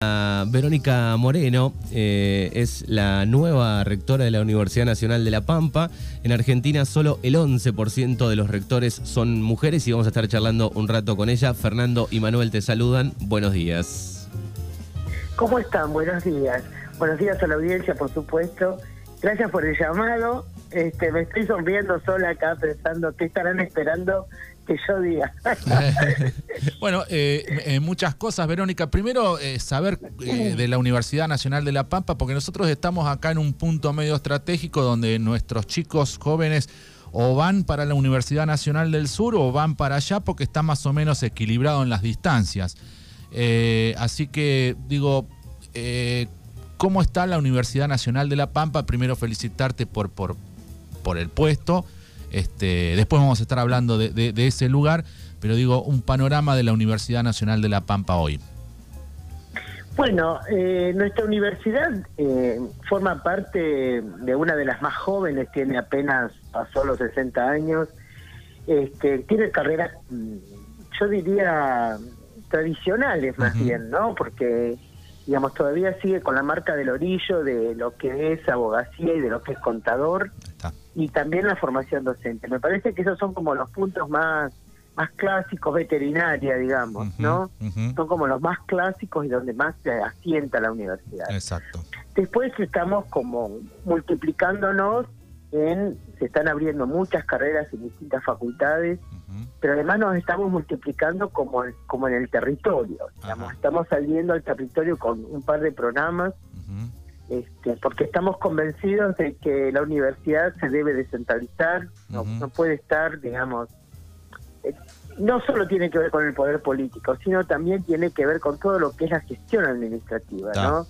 Verónica Moreno eh, es la nueva rectora de la Universidad Nacional de La Pampa. En Argentina solo el 11% de los rectores son mujeres y vamos a estar charlando un rato con ella. Fernando y Manuel te saludan. Buenos días. ¿Cómo están? Buenos días. Buenos días a la audiencia, por supuesto. Gracias por el llamado. Este, me estoy sonriendo sola acá pensando qué estarán esperando que yo diga. bueno, eh, muchas cosas, Verónica. Primero, eh, saber eh, de la Universidad Nacional de La Pampa, porque nosotros estamos acá en un punto medio estratégico donde nuestros chicos jóvenes o van para la Universidad Nacional del Sur o van para allá porque está más o menos equilibrado en las distancias. así que digo, ¿cómo está la Universidad Nacional de La Pampa? Primero felicitarte por, por, por el puesto. Este, después vamos a estar hablando de, ese lugar, pero digo, un panorama de la Universidad Nacional de La Pampa hoy. Bueno, eh, nuestra universidad eh, forma parte de una de las más jóvenes, tiene apenas pasó los 60 años, este, tiene carreras, mm, yo diría, tradicionales más bien, ¿no? Porque, digamos, todavía sigue con la marca del orillo de lo que es abogacía y de lo que es contador y también la formación docente. Me parece que esos son como los puntos más más clásicos veterinaria, digamos, ¿no? Son como los más clásicos y donde más se asienta la universidad. Exacto. Después estamos como multiplicándonos en, se están abriendo muchas carreras en distintas facultades, pero además nos estamos multiplicando como, como en el territorio, digamos, estamos saliendo al territorio con un par de programas este, porque estamos convencidos de que la universidad se debe descentralizar, no, puede estar, digamos, eh, no solo tiene que ver con el poder político, sino también tiene que ver con todo lo que es la gestión administrativa, ¿no?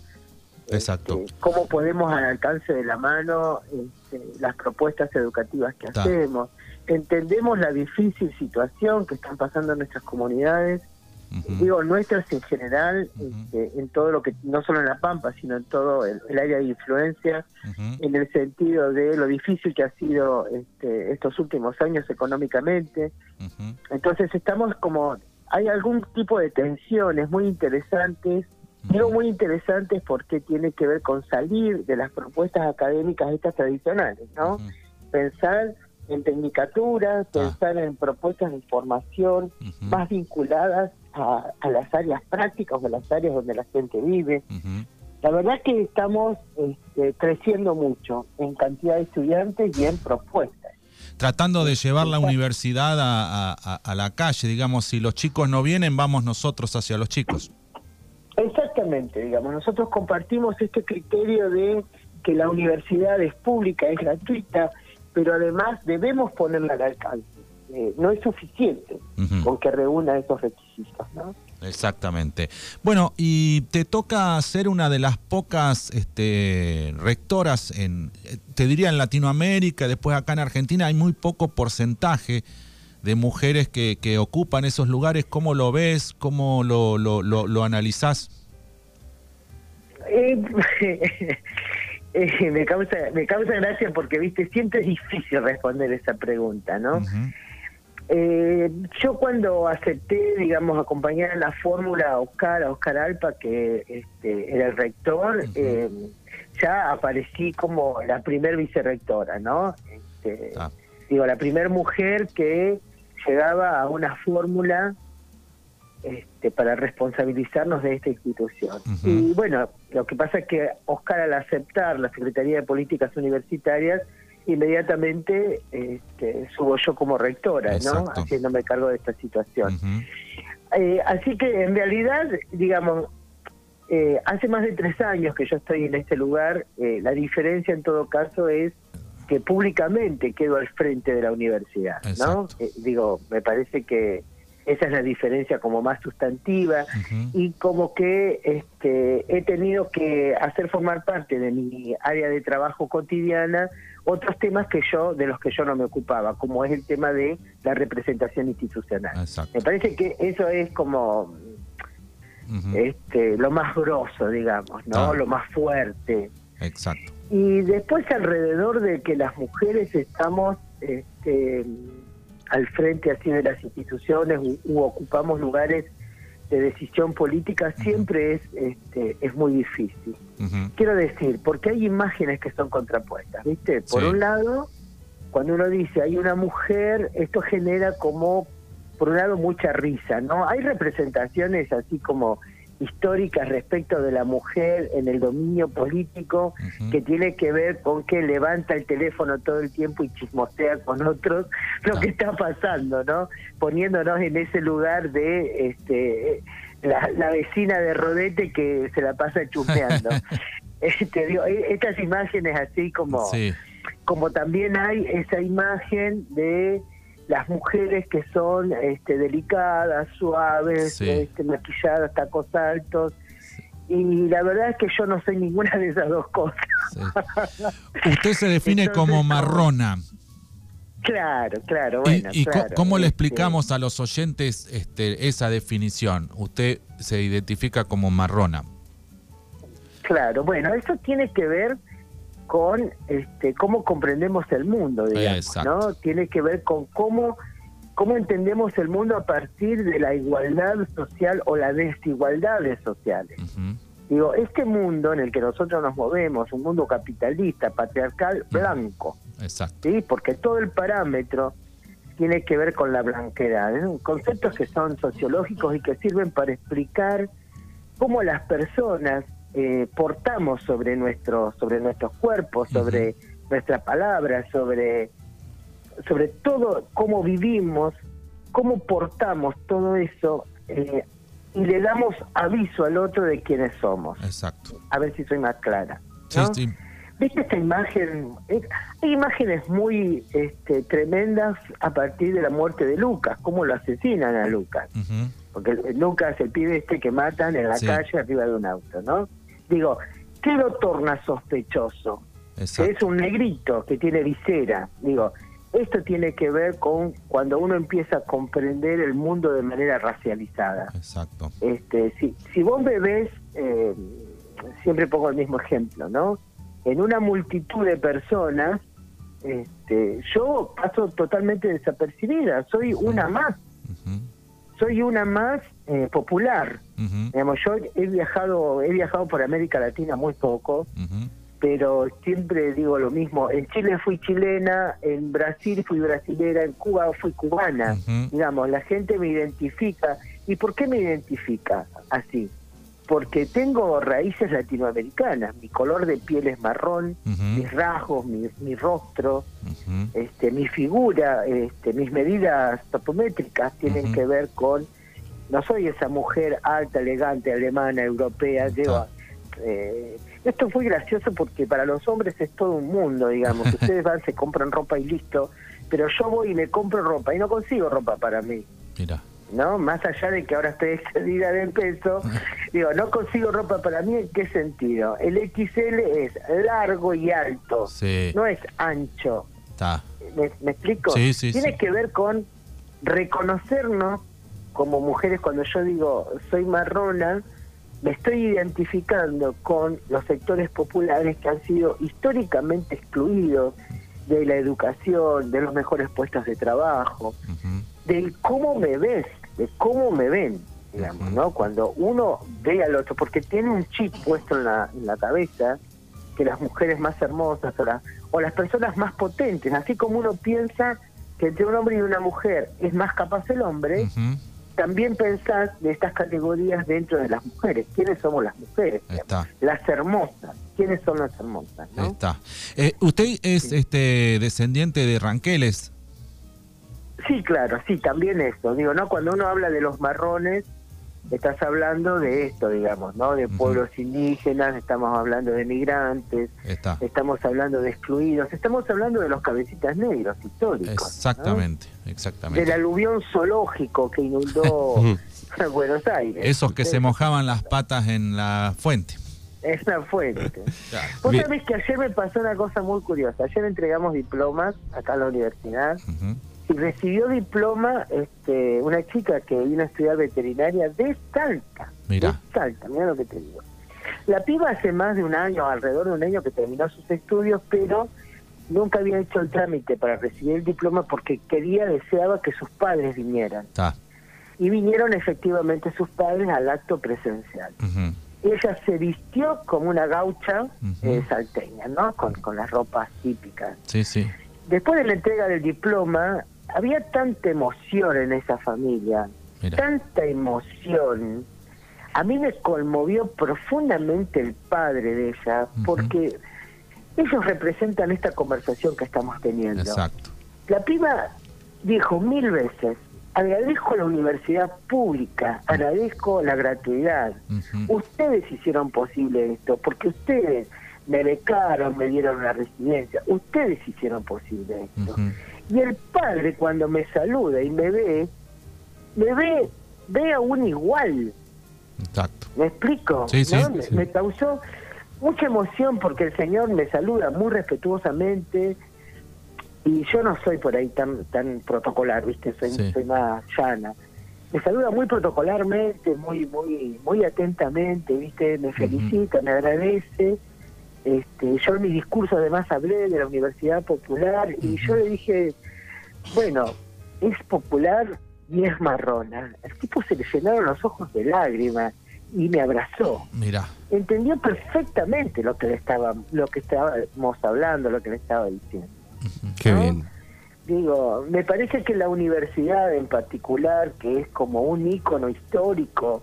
Exacto. Este, cómo podemos al alcance de la mano este, las propuestas educativas que hacemos. Entendemos la difícil situación que están pasando en nuestras comunidades digo nuestras en general, este, en todo lo que, no solo en La Pampa, sino en todo el, área de influencia, en el sentido de lo difícil que ha sido este, estos últimos años económicamente. Entonces estamos como, hay algún tipo de tensiones muy interesantes, digo muy interesantes porque tiene que ver con salir de las propuestas académicas estas tradicionales, ¿no? Pensar en tecnicatura, ah. pensar en propuestas de formación más vinculadas a, las áreas prácticas o las áreas donde la gente vive. La verdad es que estamos este, creciendo mucho en cantidad de estudiantes y en propuestas. Tratando de llevar la universidad a, a, la calle, digamos, si los chicos no vienen, vamos nosotros hacia los chicos. Exactamente, digamos, nosotros compartimos este criterio de que la universidad es pública, es gratuita, pero además debemos ponerla al alcance. Eh, no es suficiente con que reúna esos requisitos, ¿no? Exactamente. Bueno, y te toca ser una de las pocas este, rectoras, en, te diría en Latinoamérica, después acá en Argentina hay muy poco porcentaje de mujeres que, que ocupan esos lugares. ¿Cómo lo ves? ¿Cómo lo, lo, lo, lo analizás? Eh, me causa me causa gracia porque viste siempre es difícil responder esa pregunta no eh, yo cuando acepté digamos acompañar la fórmula a Oscar a Oscar Alpa que este, era el rector eh, ya aparecí como la primer vicerrectora no este, ah. digo la primer mujer que llegaba a una fórmula este, para responsabilizarnos de esta institución. Y bueno, lo que pasa es que Oscar al aceptar la Secretaría de Políticas Universitarias, inmediatamente este, subo yo como rectora, ¿no? Haciéndome cargo de esta situación. Eh, así que en realidad, digamos, eh, hace más de tres años que yo estoy en este lugar, eh, la diferencia en todo caso es que públicamente quedo al frente de la universidad, ¿no? digo, me parece que esa es la diferencia como más sustantiva y como que este, he tenido que hacer formar parte de mi área de trabajo cotidiana otros temas que yo de los que yo no me ocupaba como es el tema de la representación institucional. Me parece que eso es como este lo más grosso digamos no lo más fuerte. Exacto. Y después alrededor de que las mujeres estamos este al frente así de las instituciones u, ocupamos lugares de decisión política siempre es este, es muy difícil. Quiero decir, porque hay imágenes que son contrapuestas, ¿viste? Por un lado, cuando uno dice hay una mujer, esto genera como, por un lado, mucha risa, ¿no? Hay representaciones así como históricas respecto de la mujer en el dominio político que tiene que ver con que levanta el teléfono todo el tiempo y chismosea con otros lo que está pasando, ¿no? Poniéndonos en ese lugar de este la, vecina de Rodete que se la pasa chusmeando. este, digo, e, estas imágenes así como como también hay esa imagen de las mujeres que son este, delicadas, suaves, este, maquilladas, tacos altos. Y la verdad es que yo no soy ninguna de esas dos cosas. Usted se define como marrona. Claro, claro. Bueno, ¿Y, cómo le este, explicamos a los oyentes este, esa definición? Usted se identifica como marrona. Claro, bueno, eso tiene que ver con este, cómo comprendemos el mundo, digamos, ¿no? Tiene que ver con cómo, cómo entendemos el mundo a partir de la igualdad social o las desigualdades sociales. Digo, este mundo en el que nosotros nos movemos, un mundo capitalista, patriarcal, blanco, Exacto. ¿sí? porque todo el parámetro tiene que ver con la blanquedad, ¿eh? conceptos que son sociológicos y que sirven para explicar cómo las personas eh, portamos sobre nuestro, sobre nuestros cuerpos, sobre nuestras palabras, sobre, sobre todo cómo vivimos, cómo portamos todo eso eh, y le damos aviso al otro de quiénes somos. Exacto. A ver si soy más clara. ¿Viste esta imagen? Hay imágenes muy este, tremendas a partir de la muerte de Lucas, cómo lo asesinan a Lucas. Porque Lucas, el pibe este que matan en la calle arriba de un auto, ¿no? Digo, ¿qué lo torna sospechoso? Es un negrito que tiene visera. Digo, esto tiene que ver con cuando uno empieza a comprender el mundo de manera racializada. Exacto. Este, si, si vos ves, eh, siempre pongo el mismo ejemplo, ¿no? En una multitud de personas, este, yo paso totalmente desapercibida, soy una más soy una más eh, popular. Digamos, yo he viajado, he viajado por América Latina muy poco, pero siempre digo lo mismo. En Chile fui chilena, en Brasil fui brasilera, en Cuba fui cubana. Digamos, la gente me identifica. ¿Y por qué me identifica así? Porque tengo raíces latinoamericanas, mi color de piel es marrón, mis rasgos, mi, rostro, este, mi figura, este, mis medidas topométricas tienen que ver con, no soy esa mujer alta, elegante, alemana, europea, llevo, eh, esto es muy gracioso porque para los hombres es todo un mundo, digamos, ustedes van, se compran ropa y listo, pero yo voy y me compro ropa y no consigo ropa para mí. Mira. ¿No? Más allá de que ahora estoy excedida de peso, digo, no consigo ropa para mí, ¿en qué sentido? El XL es largo y alto, no es ancho. ¿Me, explico? Tiene que ver con reconocernos como mujeres cuando yo digo soy marrona, me estoy identificando con los sectores populares que han sido históricamente excluidos de la educación, de los mejores puestos de trabajo, del cómo me ves, de cómo me ven, digamos, ¿no? Cuando uno ve al otro, porque tiene un chip puesto en la, en la cabeza que las mujeres más hermosas o, o las personas más potentes, así como uno piensa que entre un hombre y una mujer es más capaz el hombre, también pensás de estas categorías dentro de las mujeres. ¿Quiénes somos las mujeres? Las hermosas. ¿Quiénes son las hermosas? Está. Eh, usted es este descendiente de Ranqueles. Sí, claro, sí, también esto. Digo, ¿no? Cuando uno habla de los marrones, estás hablando de esto, digamos, ¿no? De pueblos indígenas, estamos hablando de migrantes, estamos hablando de excluidos, estamos hablando de los cabecitas negros históricos. Exactamente, exactamente. Del aluvión zoológico que inundó Buenos Aires. Esos que se mojaban las patas en la fuente. Es la fuente. Vos sabés que ayer me pasó una cosa muy curiosa. Ayer entregamos diplomas acá en la universidad y recibió diploma este, una chica que vino a estudiar veterinaria de Salta. Mira. De Salta, mira lo que te digo. La piba hace más de un año, alrededor de un año que terminó sus estudios, pero nunca había hecho el trámite para recibir el diploma porque quería, deseaba que sus padres vinieran. y vinieron efectivamente sus padres al acto presencial. Ella se vistió como una gaucha eh, salteña, ¿no? Con, con las ropas típicas. Sí, sí. Después de la entrega del diploma, había tanta emoción en esa familia, tanta emoción. A mí me conmovió profundamente el padre de ella, porque ellos representan esta conversación que estamos teniendo. Exacto. La piba dijo mil veces, agradezco la universidad pública, agradezco la gratuidad. Ustedes hicieron posible esto, porque ustedes me becaron, me dieron una residencia, ustedes hicieron posible esto. Y el padre cuando me saluda y me ve, me ve, ve aún igual. Exacto. ¿Me explico? me, causó mucha emoción porque el Señor me saluda muy respetuosamente y yo no soy por ahí tan tan protocolar, ¿viste? Soy, soy más llana. Me saluda muy protocolarmente, muy muy muy atentamente, ¿viste? Me felicita, me agradece este, yo en mi discurso además hablé de la Universidad Popular y yo le dije, bueno, es popular y es marrona. El tipo se le llenaron los ojos de lágrimas y me abrazó. Mira. Entendió perfectamente lo que le estaba, lo que estábamos hablando, lo que le estaba diciendo. Qué bien. Digo, me parece que la universidad en particular, que es como un ícono histórico,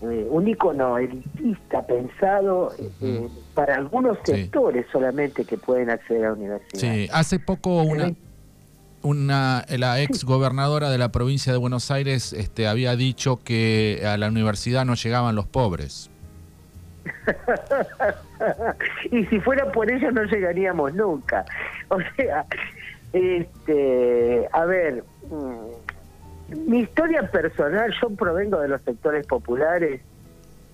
eh, un icono elitista pensado eh, para algunos sectores solamente que pueden acceder a la universidad. Sí, hace poco una, una la ex gobernadora de la provincia de Buenos Aires este, había dicho que a la universidad no llegaban los pobres. y si fuera por eso no llegaríamos nunca. O sea, este, a ver, mm, mi historia personal, yo provengo de los sectores populares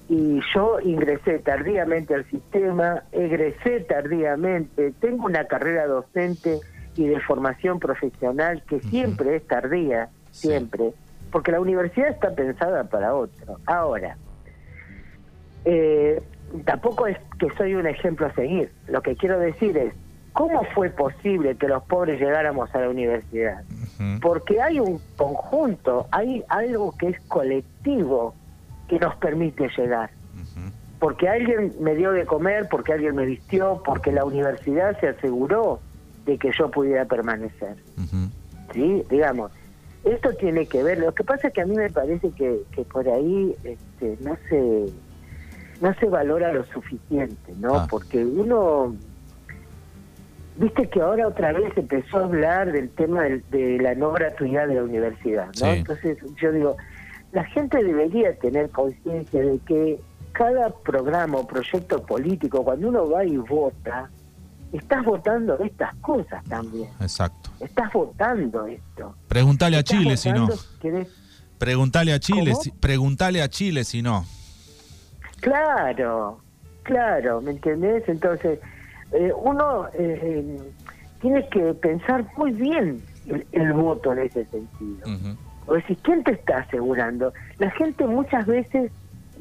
y yo ingresé tardíamente al sistema, egresé tardíamente, tengo una carrera docente y de formación profesional que siempre es tardía, siempre, porque la universidad está pensada para otro. Ahora, eh, tampoco es que soy un ejemplo a seguir, lo que quiero decir es, ¿Cómo fue posible que los pobres llegáramos a la universidad? Porque hay un conjunto, hay algo que es colectivo que nos permite llegar. Porque alguien me dio de comer, porque alguien me vistió, porque la universidad se aseguró de que yo pudiera permanecer. ¿Sí? Digamos, esto tiene que ver, lo que pasa es que a mí me parece que, que por ahí este, no se no se valora lo suficiente, ¿no? Ah. Porque uno Viste que ahora otra vez empezó a hablar del tema de, la no gratuidad de la universidad, ¿no? Entonces yo digo, la gente debería tener conciencia de que cada programa o proyecto político, cuando uno va y vota, estás votando estas cosas también. Exacto. Estás votando esto. Pregúntale a Chile si no. Pregúntale a Chile, si, pregúntale a Chile si no. Claro, claro, ¿me entendés? Entonces, eh, uno eh, tiene que pensar muy bien el, voto en ese sentido. O decir, ¿quién te está asegurando? La gente muchas veces,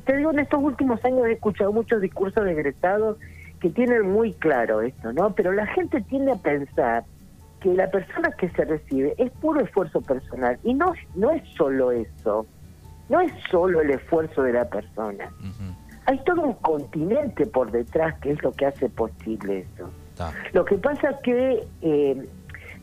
te digo, en estos últimos años he escuchado muchos discursos de egresados que tienen muy claro esto, ¿no? Pero la gente tiende a pensar que la persona que se recibe es puro esfuerzo personal y no, no es solo eso, no es solo el esfuerzo de la persona hay todo un continente por detrás que es lo que hace posible eso. Lo que pasa es que eh,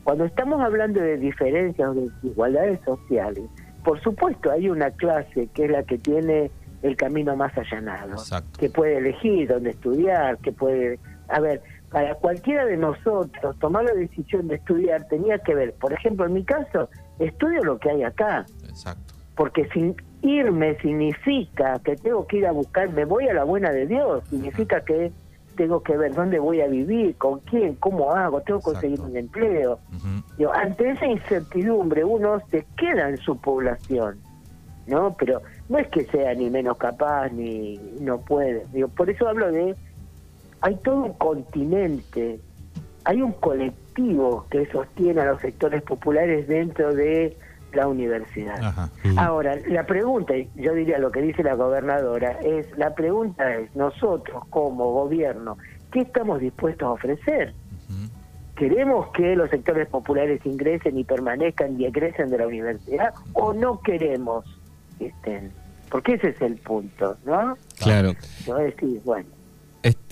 cuando estamos hablando de diferencias o de desigualdades sociales, por supuesto hay una clase que es la que tiene el camino más allanado, que puede elegir dónde estudiar, que puede... A ver, para cualquiera de nosotros tomar la decisión de estudiar tenía que ver, por ejemplo, en mi caso, estudio lo que hay acá. Exacto. Porque sin, irme significa que tengo que ir a buscar, me voy a la buena de Dios, significa que tengo que ver dónde voy a vivir, con quién, cómo hago, tengo que conseguir un empleo. ante esa incertidumbre uno se queda en su población, ¿no? Pero no es que sea ni menos capaz ni no puede. Digo, por eso hablo de, hay todo un continente, hay un colectivo que sostiene a los sectores populares dentro de la universidad. Ahora, la pregunta, yo diría lo que dice la gobernadora, es, la pregunta es, nosotros como gobierno, ¿qué estamos dispuestos a ofrecer? ¿Queremos que los sectores populares ingresen y permanezcan y egresen de la universidad o no queremos? ¿viste? Porque ese es el punto, ¿no? Claro. Yo decir, bueno.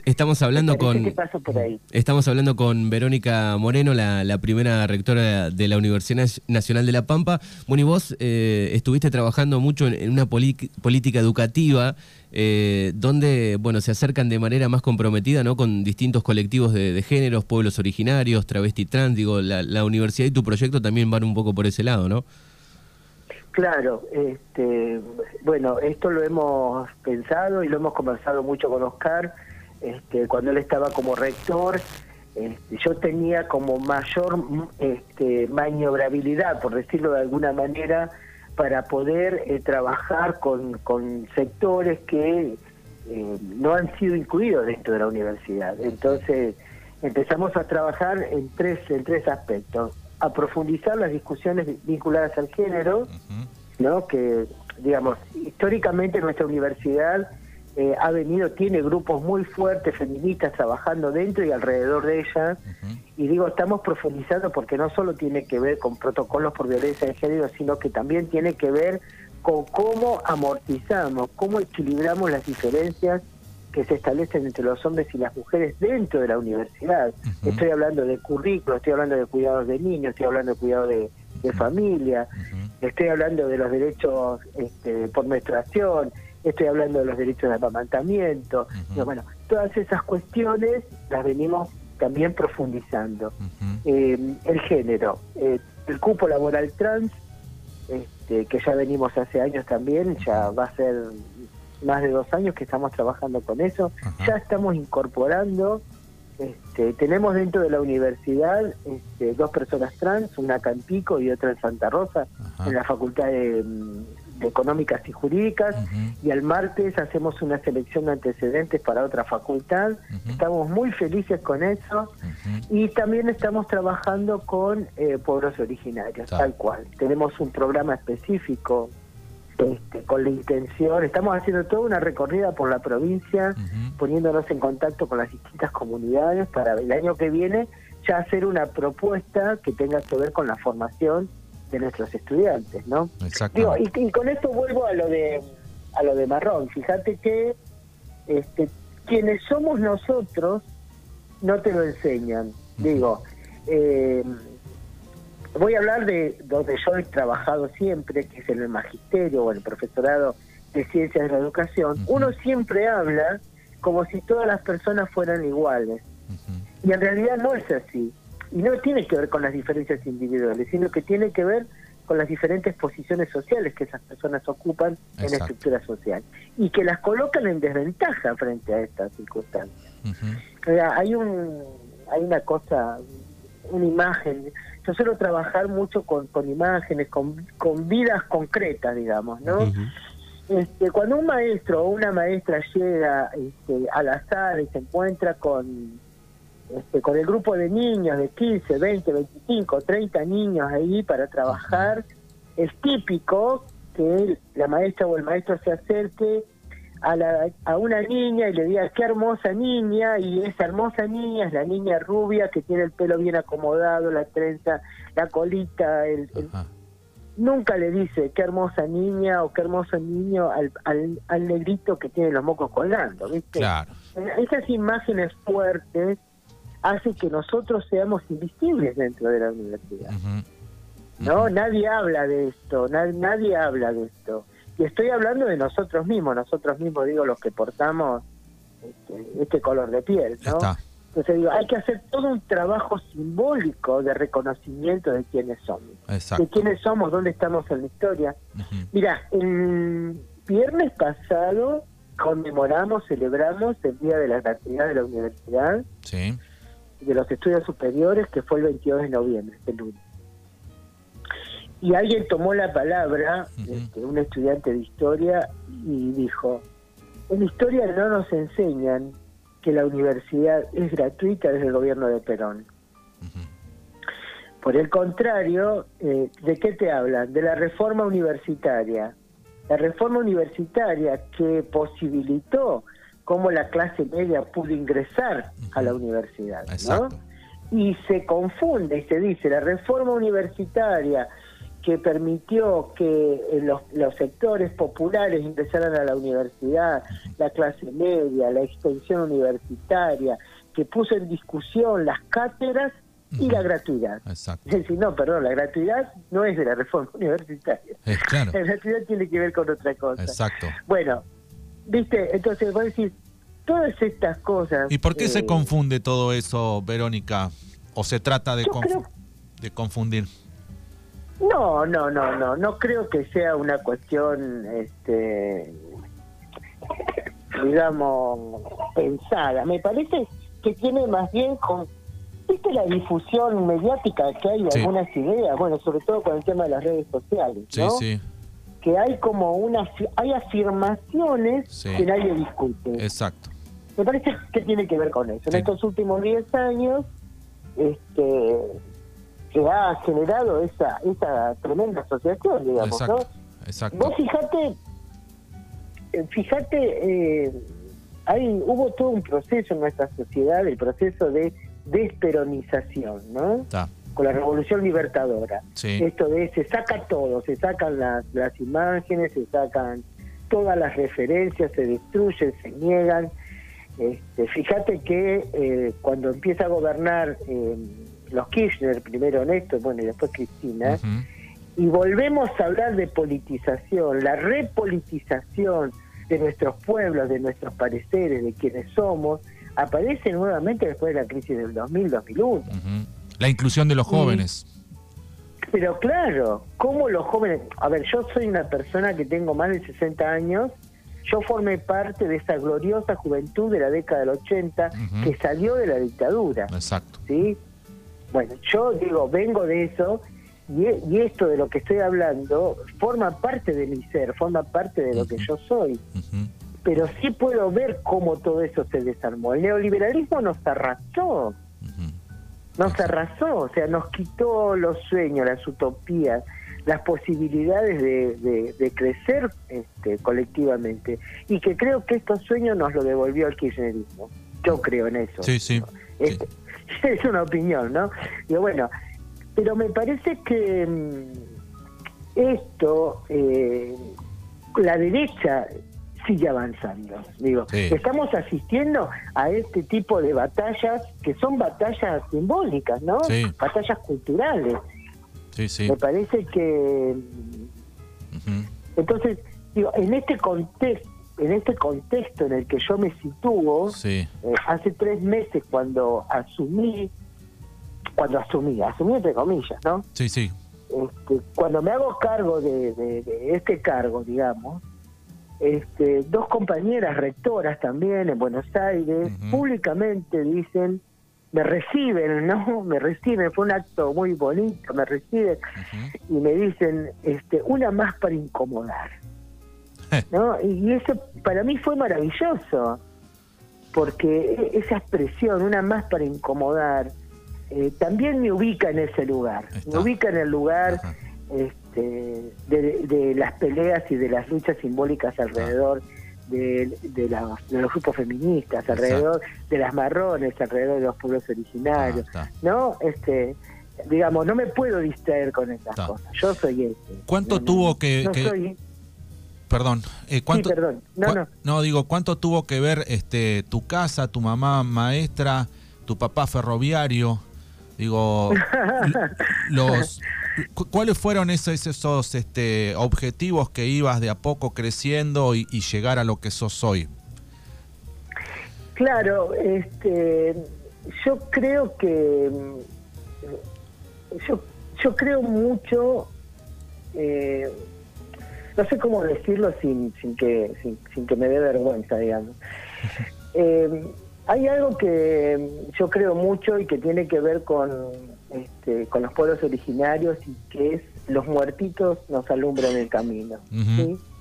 Estamos hablando con por ahí? estamos hablando con Verónica Moreno, la, primera rectora de la Universidad Nacional de La Pampa. Bueno, y vos eh, estuviste trabajando mucho en, una política educativa eh, donde bueno se acercan de manera más comprometida, ¿no? Con distintos colectivos de, géneros, pueblos originarios, travesti trans. Digo, la, la universidad y tu proyecto también van un poco por ese lado, ¿no? Claro, este, bueno, esto lo hemos pensado y lo hemos conversado mucho con Oscar. Este, cuando él estaba como rector, este, yo tenía como mayor este, maniobrabilidad, por decirlo de alguna manera, para poder eh, trabajar con, sectores que eh, no han sido incluidos dentro de la universidad. Entonces empezamos a trabajar en tres, en tres aspectos a profundizar las discusiones vinculadas al género, ¿no? Que, digamos, históricamente nuestra universidad eh, ha venido, tiene grupos muy fuertes feministas trabajando dentro y alrededor de ella. Y digo, estamos profundizando porque no solo tiene que ver con protocolos por violencia de género, sino que también tiene que ver con cómo amortizamos, cómo equilibramos las diferencias que se establecen entre los hombres y las mujeres dentro de la universidad. Estoy hablando de currículo, estoy hablando de cuidados de niños, estoy hablando de cuidado de, familia, estoy hablando de los derechos este, por menstruación, estoy hablando de los derechos de amamantamiento. bueno, todas esas cuestiones las venimos también profundizando. Eh, el género, eh, el cupo laboral trans, este, que ya venimos hace años también, ya va a ser más de dos años que estamos trabajando con eso. Ya estamos incorporando, este, tenemos dentro de la universidad este, dos personas trans, una acá en Pico y otra en Santa Rosa, en la Facultad de, Económicas y Jurídicas, y el martes hacemos una selección de antecedentes para otra facultad. Estamos muy felices con eso. Y también estamos trabajando con eh, pueblos originarios, tal cual. Tenemos un programa específico este, con la intención, estamos haciendo toda una recorrida por la provincia, poniéndonos en contacto con las distintas comunidades para el año que viene ya hacer una propuesta que tenga que ver con la formación de nuestros estudiantes, ¿no? Digo, y, con esto vuelvo a lo de a lo de Marrón. Fíjate que este, quienes somos nosotros no te lo enseñan. Digo, eh, Voy a hablar de donde yo he trabajado siempre, que es en el magisterio o en el profesorado de ciencias de la educación. Uno siempre habla como si todas las personas fueran iguales. Y en realidad no es así. Y no tiene que ver con las diferencias individuales, sino que tiene que ver con las diferentes posiciones sociales que esas personas ocupan en la estructura social y que las colocan en desventaja frente a estas circunstancias. hay un hay una cosa, una imagen yo suelo trabajar mucho con, con imágenes, con, con vidas concretas, digamos, ¿no? este, cuando un maestro o una maestra llega este, al azar y se encuentra con, este, con el grupo de niños de 15, 20, 25, 30 niños ahí para trabajar, es típico que la maestra o el maestro se acerque a, la, a una niña y le diga qué hermosa niña y esa hermosa niña es la niña rubia que tiene el pelo bien acomodado, la trenza, la colita, el, nunca le dice qué hermosa niña o qué hermoso niño al, al, negrito que tiene los mocos colgando, ¿viste? Claro. Esas imágenes fuertes hacen que nosotros seamos invisibles dentro de la universidad. ¿No? Nadie habla de esto, nadie habla de esto. Y estoy hablando de nosotros mismos, nosotros mismos digo los que portamos este, este color de piel, ¿no? Entonces digo, hay que hacer todo un trabajo simbólico de reconocimiento de quiénes somos. De quiénes somos, dónde estamos en la historia. Mira, el viernes pasado conmemoramos, celebramos el Día de la Gratuidad de la Universidad, de los Estudios Superiores, que fue el 22 de noviembre, este lunes y alguien tomó la palabra, este, un estudiante de historia, y dijo, en historia no nos enseñan que la universidad es gratuita desde el gobierno de Perón. Por el contrario, eh, ¿de qué te hablan? De la reforma universitaria. La reforma universitaria que posibilitó cómo la clase media pudo ingresar a la universidad. ¿no? Y se confunde y se dice, la reforma universitaria que permitió que eh, los, los sectores populares ingresaran a la universidad, la clase media, la extensión universitaria, que puso en discusión las cátedras y la gratuidad. Exacto. Es decir, no, perdón, la gratuidad no es de la reforma universitaria. Es claro. La gratuidad tiene que ver con otra cosa. Exacto. Bueno, viste, entonces vos decís, todas estas cosas... ¿Y por qué se eh, confunde todo eso, Verónica? ¿O se trata de, Yo confu- creo- de confundir? No, no, no, no, no creo que sea una cuestión, este, digamos, pensada. Me parece que tiene más bien con, viste la difusión mediática que hay de Sí. algunas ideas, bueno, sobre todo con el tema de las redes sociales, Sí, sí, Que hay como una, hay afirmaciones Sí. que nadie discute. exacto. Me parece que tiene que ver con eso. En Sí. estos últimos 10 años, este, se ha generado esa, esa tremenda asociación, digamos, Exacto. ¿no? Exacto. Vos fijate, eh, fíjate, eh, hay, hubo todo un proceso en nuestra sociedad, el proceso de desperonización, ¿no? Está. Con la revolución libertadora. Sí. Esto de se saca todo, se sacan las, las imágenes, se sacan todas las referencias, se destruyen, se niegan. Este, fíjate que eh, cuando empieza a gobernar eh, los Kirchner, primero Néstor, bueno, y después Cristina, y volvemos a hablar de politización, la repolitización de nuestros pueblos, de nuestros pareceres, de quienes somos, aparece nuevamente después de la crisis del 2000-2001. Ujú. La inclusión de los jóvenes. Pero claro, ¿cómo los jóvenes? A ver, yo soy una persona que tengo más de 60 años, yo formé parte de esa gloriosa juventud de la década del 80 Ujú. que salió de la dictadura. Exacto. ¿sí? Bueno, yo digo, vengo de eso y, e- y esto de lo que estoy hablando forma parte de mi ser, forma parte de lo que yo soy. Pero sí puedo ver cómo todo eso se desarmó. El neoliberalismo nos arrasó, Ujú. Nos arrasó, o sea, nos quitó los sueños, las utopías, las posibilidades de, de- de crecer este, colectivamente. Y que creo que estos sueños nos lo devolvió el kirchnerismo. Yo creo en eso. Sí, sí. Es, es una opinión, ¿no? Digo, bueno, pero me parece que mm, esto, eh, la derecha sigue avanzando. Digo, Sí. estamos asistiendo a este tipo de batallas que son batallas simbólicas, ¿no? Sí. Batallas culturales. Sí, sí. Me parece que entonces, digo, en este contexto, en este contexto en el que yo me sitúo, Sí. eh, hace tres meses cuando asumí, cuando asumí, asumí entre comillas, ¿no? Sí, sí. Este, cuando me hago cargo de, de- de este cargo, digamos, este, dos compañeras rectoras también en Buenos Aires públicamente dicen, me reciben, ¿no? Me reciben, fue un acto muy bonito, me reciben y me dicen, este, una más para incomodar. ¿no? Y eso para mí fue maravilloso, porque e- esa expresión, una más para incomodar, eh, también me ubica en ese lugar, Está. me ubica en el lugar este, de, de las peleas y de las luchas simbólicas alrededor de, de, la- de los grupos feministas, Exacto. alrededor de las marrones, alrededor de los pueblos originarios, Ah. ¿no? Este, digamos, no me puedo distraer con esas Está. cosas. Yo soy ese. ¿Cuánto No, no, tuvo que- no que- soy- Perdón. eh, ¿cuánto, Sí, perdón. No, cua- no. digo, ¿cuánto tuvo que ver este tu casa, tu mamá maestra, tu papá ferroviario? Digo, los ¿cuáles fueron esos, esos este, objetivos que ibas de a poco creciendo y, y llegar a lo que sos hoy? Claro, este, yo creo que yo, yo creo mucho, eh, no sé cómo decirlo sin, sin que sin, sin que me dé vergüenza, digamos. Eh, hay algo que yo creo mucho y que tiene que ver con este, con los pueblos originarios y que es los muertitos nos alumbran el camino.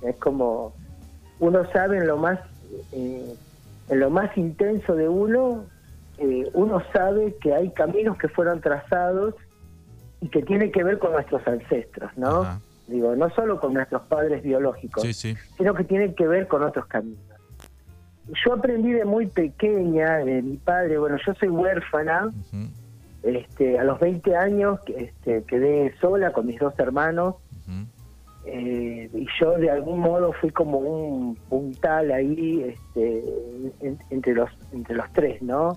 Es como uno sabe en lo más eh, en lo más intenso de uno, eh, uno sabe que hay caminos que fueron trazados y que tiene que ver con nuestros ancestros, ¿no? Digo, no solo con nuestros padres biológicos, Sí, sí. sino que tiene que ver con otros caminos. Yo aprendí de muy pequeña, de mi padre, bueno, yo soy huérfana. Este, a los 20 años este, quedé sola con mis dos hermanos. Eh, y yo de algún modo fui como un puntal ahí este, entre los entre los tres, ¿no?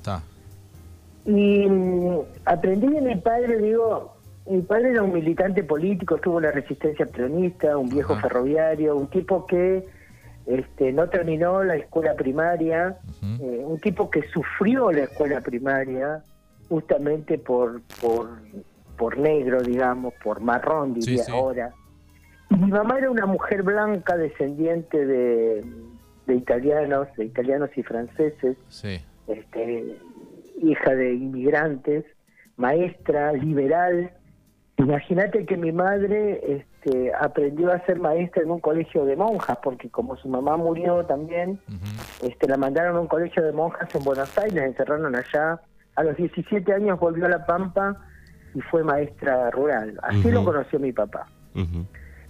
Y mm, aprendí de mi padre, digo, mi padre era un militante político, estuvo en la resistencia peronista, un viejo ferroviario, un tipo que este, no terminó la escuela primaria, eh, un tipo que sufrió la escuela primaria justamente por, por, por negro, digamos, por marrón, diría ahora. Mi mamá era una mujer blanca, descendiente de, de italianos, de italianos y franceses, este, hija de inmigrantes, maestra, liberal. Imagínate que mi madre este, aprendió a ser maestra en un colegio de monjas, porque como su mamá murió también, este, la mandaron a un colegio de monjas en Buenos Aires, encerraron allá. A los 17 años volvió a La Pampa y fue maestra rural. Así lo conoció mi papá.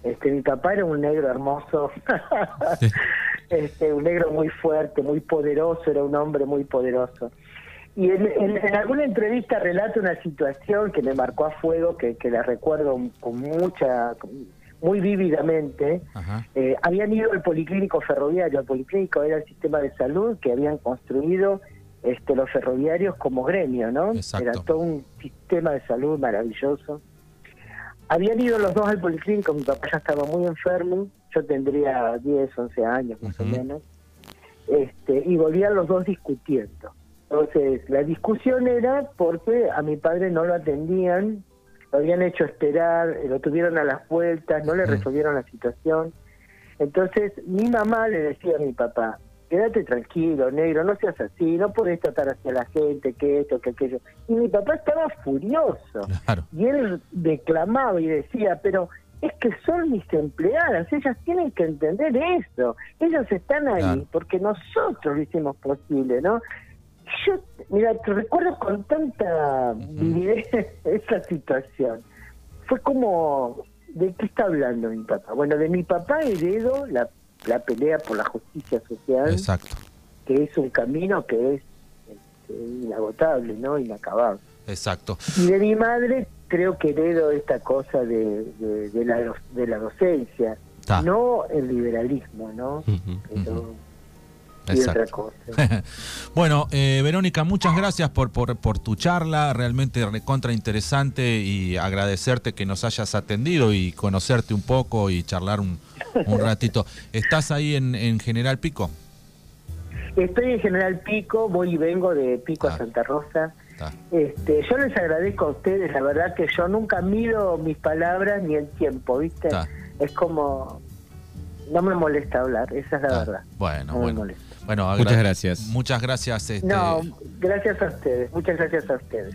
Este, mi papá era un negro hermoso, este, un negro muy fuerte, muy poderoso, era un hombre muy poderoso. Y en, alguna entrevista relata una situación que me marcó a fuego, que, la recuerdo con mucha, muy vívidamente. Eh, habían ido al policlínico ferroviario, el policlínico era el sistema de salud que habían construido este, los ferroviarios como gremio, ¿no? Era todo un sistema de salud maravilloso. Habían ido los dos al policlínico, mi papá ya estaba muy enfermo, yo tendría 10, 11 años más o menos, este, y volvían los dos discutiendo. Entonces, la discusión era porque a mi padre no lo atendían, lo habían hecho esperar, lo tuvieron a las vueltas, no le resolvieron la situación. Entonces, mi mamá le decía a mi papá, quédate tranquilo, negro, no seas así, no podés tratar hacia la gente, que esto, que aquello. Y mi papá estaba furioso. Y él declamaba y decía, pero es que son mis empleadas, ellas tienen que entender eso. Ellos están ahí porque nosotros lo hicimos posible, ¿no? Yo, mira, te recuerdo con tanta vividez esa situación. Fue como, ¿de qué está hablando mi papá? Bueno, de mi papá heredo la la pelea por la justicia social, que es un camino que es inagotable, ¿no? Inacabable. Exacto. Y de mi madre creo que heredo esta cosa de, de, la, de la docencia, no el liberalismo, ¿no? otra cosa. bueno, eh, Verónica, muchas gracias por, por, por, tu charla, realmente recontra interesante y agradecerte que nos hayas atendido y conocerte un poco y charlar un, un ratito. ¿Estás ahí en, General Pico? Estoy en General Pico, voy y vengo de Pico a Santa Rosa. Este, yo les agradezco a ustedes, la verdad que yo nunca mido mis palabras ni el tiempo, ¿viste? Es como, no me molesta hablar, esa es la verdad. Bueno, bueno. Bueno, muchas gracias. Muchas gracias. Este... No, gracias a ustedes, muchas gracias a ustedes.